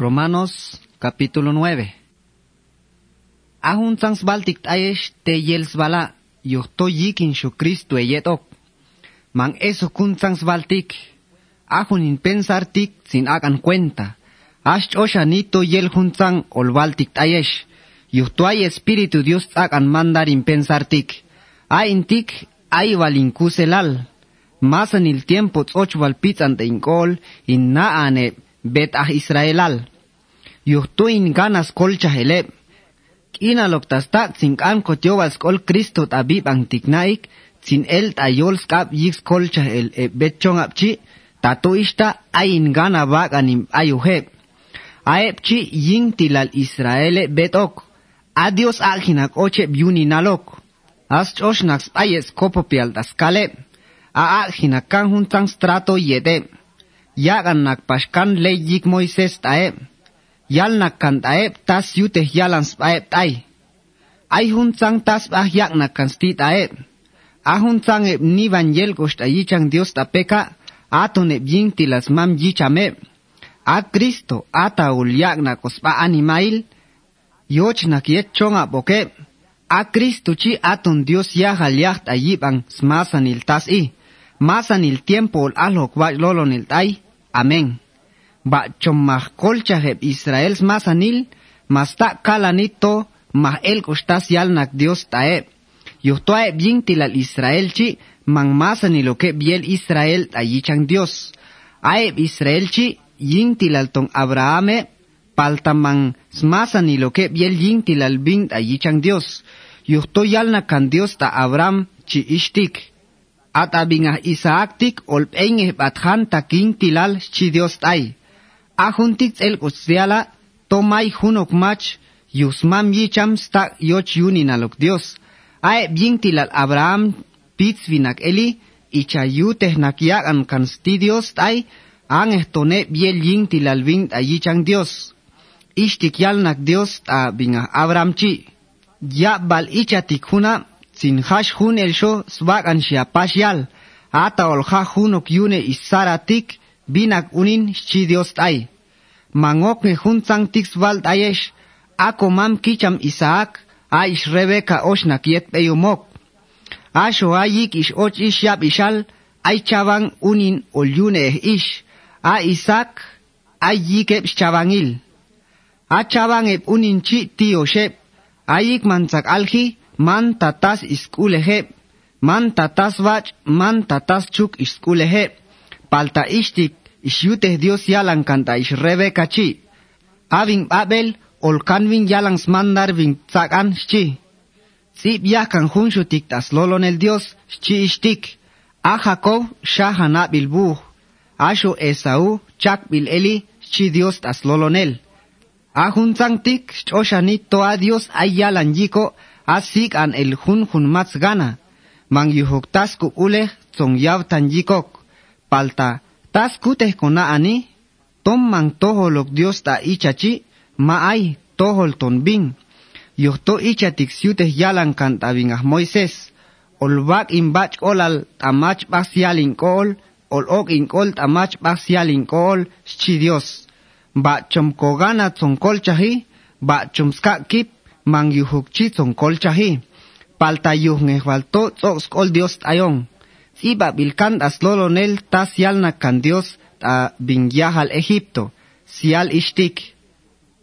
Romanos capítulo 9. Ahun sans baltik ayesh te yels bala yuhto yikin shu Cristo eyetok. Man eso kun sans baltik. Ahun in pensartik sin hagan cuenta. Ash osha nito yel hunzang ol baltik ayesh. Yuhto ay espíritu Dios hagan mandar in pensartik. Ay intik ay valinkuselal. Masan il tiempo tsoch valpitzan te inkol in naane bet ah Israelal. Yuhtuin ganas kolcha heleb. Kina loktastak sin kan kol Kristo tabib ang tiknaik, sin el tayol skap yiks kolcha el e betchong apchi, tato ayin gana bak anim ayuheb. Aepchi ying tilal Israele betok. Adios alhinak oche biuni nalok. As choshnak spayes kopopial taskaleb. A alhinak kan huntang strato yedeb. Yagan pashkan leyik Moisés taeb. Yalnak kan taeb tas yuteh yalans taeb tay. Ay hun tas bah yaknak kan sti taeb. Ahun eb ni van yelgosh tayichan Dios tapeka. Atun eb yin tilas mam yichameb. A Cristo ata ul yaknakos ba animail. Yochnak yetchon apokeb. A Cristo chi atun Dios yahal yaht ayiban smasan il tas i. Masan il tiempo ul alok wa lolon il tay. Amén. Bachomahkolchaheb Israel masanil, masta kalanito, mah el kostas yalnak Dios taeb. Yohtoaeb yintilal Israel chi, man masaniloke biel Israel ayichan Dios. Aeb Israel chi, yintilalton Abrahame, paltaman smasaniloke biel yintilal bin ayichan Dios. Yohto yalnakan Dios ta Abraham chi ishtik. At abingah Isaactik olpengeh bathan taking tilal chi Dios tay. Ahuntik el kutsiala tomay hunok mach yusmam yicham sta yoch yuninalok Dios. Ae bien tilal Abraham pitz vinak eli ichayuteh nakyakan kan sti Dios tay ang ehtone biel yin tilal vin ayichang Dios. Ishtik yal nak Dios ta bingah Abraham chi. Ya bal ichatik huna sin hash hun el sho swag an shia pashyal ata ol ha yune isaratik binak unin chi dios mangok ne hun sang tix wald ayesh. Ako mam kicham isaak aish rebeka oshnak yet peyumok asho ayik ish och ish yap ishal ay chavang unin ol yune ish. A isak ay yikep chavangil. A chavang ep unin chi tio shep. Ayik mansak alhi man tatas iskulehe, man tatas vach, man tatas chuk iskulehe, palta ishtik, ishyuteh Dios yalan kanta ish Rebeka chi, aving Abel, olkanvin yalan smandar vin tsakan chi, sip yakan hunshutik tas lolon el Dios, chi ishtik, a Jacob shahana bilbuh, asho Esau, chak bil eli, chi Dios tas lolonel, a hunzangtik, choshanit toa Dios ayalan yiko, asik an el jun jun mats gana, man yuhuktasku uleh son yaw tan yikok, palta tasku tehkona ani, tom man toholok Dios ta ichachi, maay tohol ton bin, yohto ichatik siuteh yalan kant abin ah Moises, olbak imbach olal tamach basyalin kol, ol ok inkol tamach basyalin kol, shi Dios, ba chomkogana tsonkol chahi, ba chomska kip, mang yuhuk chi tsong kol chahi. Palta yuh nge falto tsok skol Dios ayong. Iba bilkan as lolonel ta sial kan Dios ta bingyahal Egipto. Sial ishtik.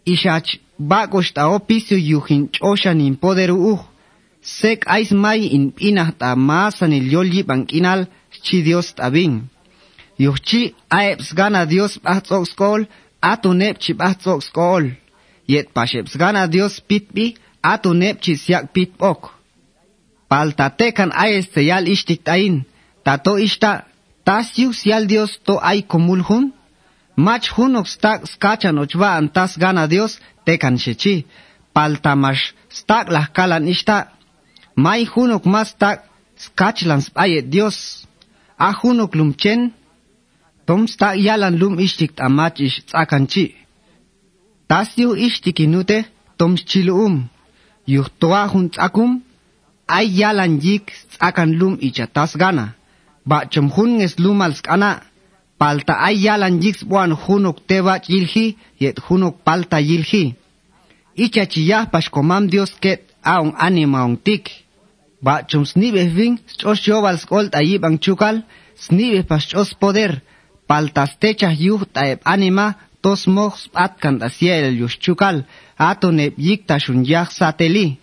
Ishach bakosh ta opisyo yuhin choshan in poderu uh. Sek ais may in pinah ta masan il yolyi bankinal chi Dios ta bing. Yuhchi aeps gana Dios bah tsok skol atunep chi bah tsok skol yet pasheps gana Dios pitbi atu nep siak pitpok. Paltate kan ayes yal ishtik tain, tato ishta, tas yu sial Dios to ay komulhun? Mach hunok stak skachan ochva antas gana Dios tekan shechi, paltamash stak lah kalan ishta, may hunok mas stak skachlan spayet Dios, a hunok lumchen, tom stak yalan lum ishtik amach ish tsakanchi. Tas yu ishtikinute tom chiluum. Yuh toa hun tsakum. Ay yalan yik tsakan lum icha gana. Ba chum hun nges lumal skana. palta ay yalan jiks buan hunok teba yilhi yet hunok palta yilhi. Icha chiyah komam Dios ket aung anima ong tik. Ba chum snibe ving chos yobal skolt ayib ang chukal, snibe pas chos poder, paltas techas yuh taeb anima, tos tosmos atkan asiel yuschukal atone yiktashun yah sateli.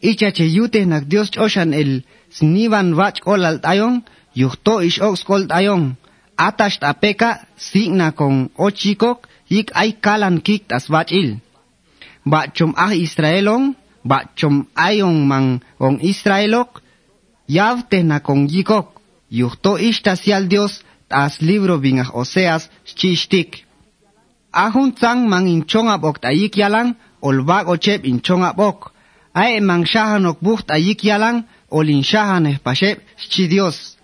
Ichache yute nak Dios oshan el snivan vach olal ayon, yuhto ish oxkol ayon, atasht apeka signa con ochikok yik ay kalan kiktas vach il. Bachom ah Israelon, bachom ayon man on Israelok, yavte na con yikok, yuhto ish tasial Dios tas libro bingah oseas chichtik. Ahun tsang mang inchong abok tayik yalang, olbag ochep inchong abok, ay mang shahanok buht tayik yalang, olin shahaneh pashep, chi Dios.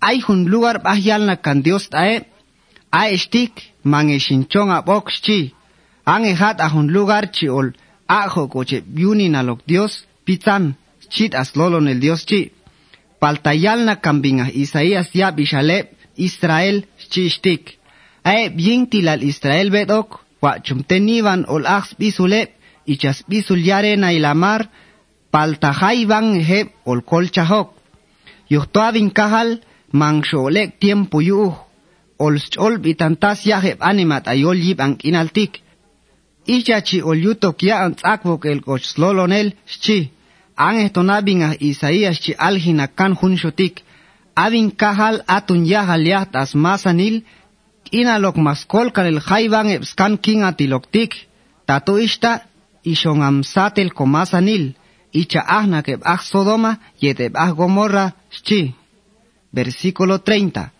Ay hun lugar bahyal na kan Dios tae, ay shtik, mang ishinchong abok chi. Ang hat ahun lugar chi ol, ajo coche biuni na lok Dios, pitan, chit as lolon el Dios chi. Paltayal na kambinga Isaías ya bishalep, Israel chi shtik. Ay bien tilal Israel bedok, wa chumtenivan ol aks bisulep, ichas bisul yare na ilamar, paltajay van heb ol kolchahok. Yuhtoavin kahal, mang sholek tiempo yuh, ol chol bitantas yaheb animat ayol yib ang inaltik. Ichachi ol yutok ya ang tsakbok el koch slolonel, chi. Ang etonabing ah Isaías chi alhina kan hunshotik. Avin kahal atun yahal yahtas masanil, ina lok maskolkan el jaiban ebskan kin atiloktik, tatuishta ishon amsatel komasanil, icha ahna que ah Sodoma y ah Gomorra shchi. Versículo 30.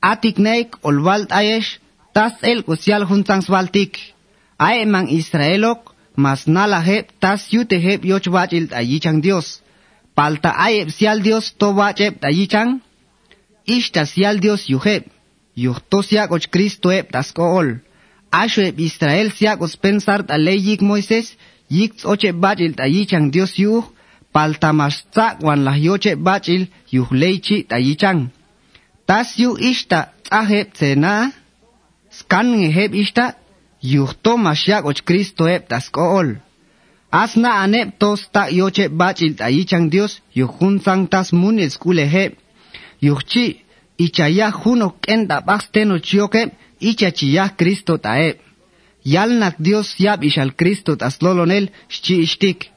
Atikneik olvalt ayesh, tas el kusial juntans baltik. Aeman Israelok, mas nala heb tas yute heb yochbach il ayichan Dios. Palta ayeb sial Dios tobach eb ayichan, ishta sial Dios yuheb. Yuhto siakoch Cristo eb tas kool. Asho eb Israel siakos pensar ta leyik Moises, yik oche bachil tayichang Dios yuh, palta mas tsak wan lah yoche bachil yuh leichi tayichang. Tas yu ishta tsaheb tsena, skan ngeheb ishta, yuhto masyak och Cristo eb tas kool. Asna aneb tos ta yoche bachil tayichang Dios yuhun sang tas mun eskule heb. Ichaya huno kenda baxteno chioke, ichachiyah Cristo taeb. Yalnak Dios yab ishal Cristo tas lolonel shchi ishtik.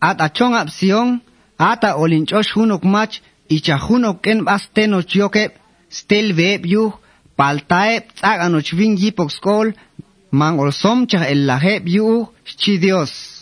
At achong apsion, ata olinchosh hunok mach, icha hunok ken baxteno chioke, stel veb yuh, paltaeb tzak anochvin yipok skol, man olsom chah el laheb yuh, shchi Dios.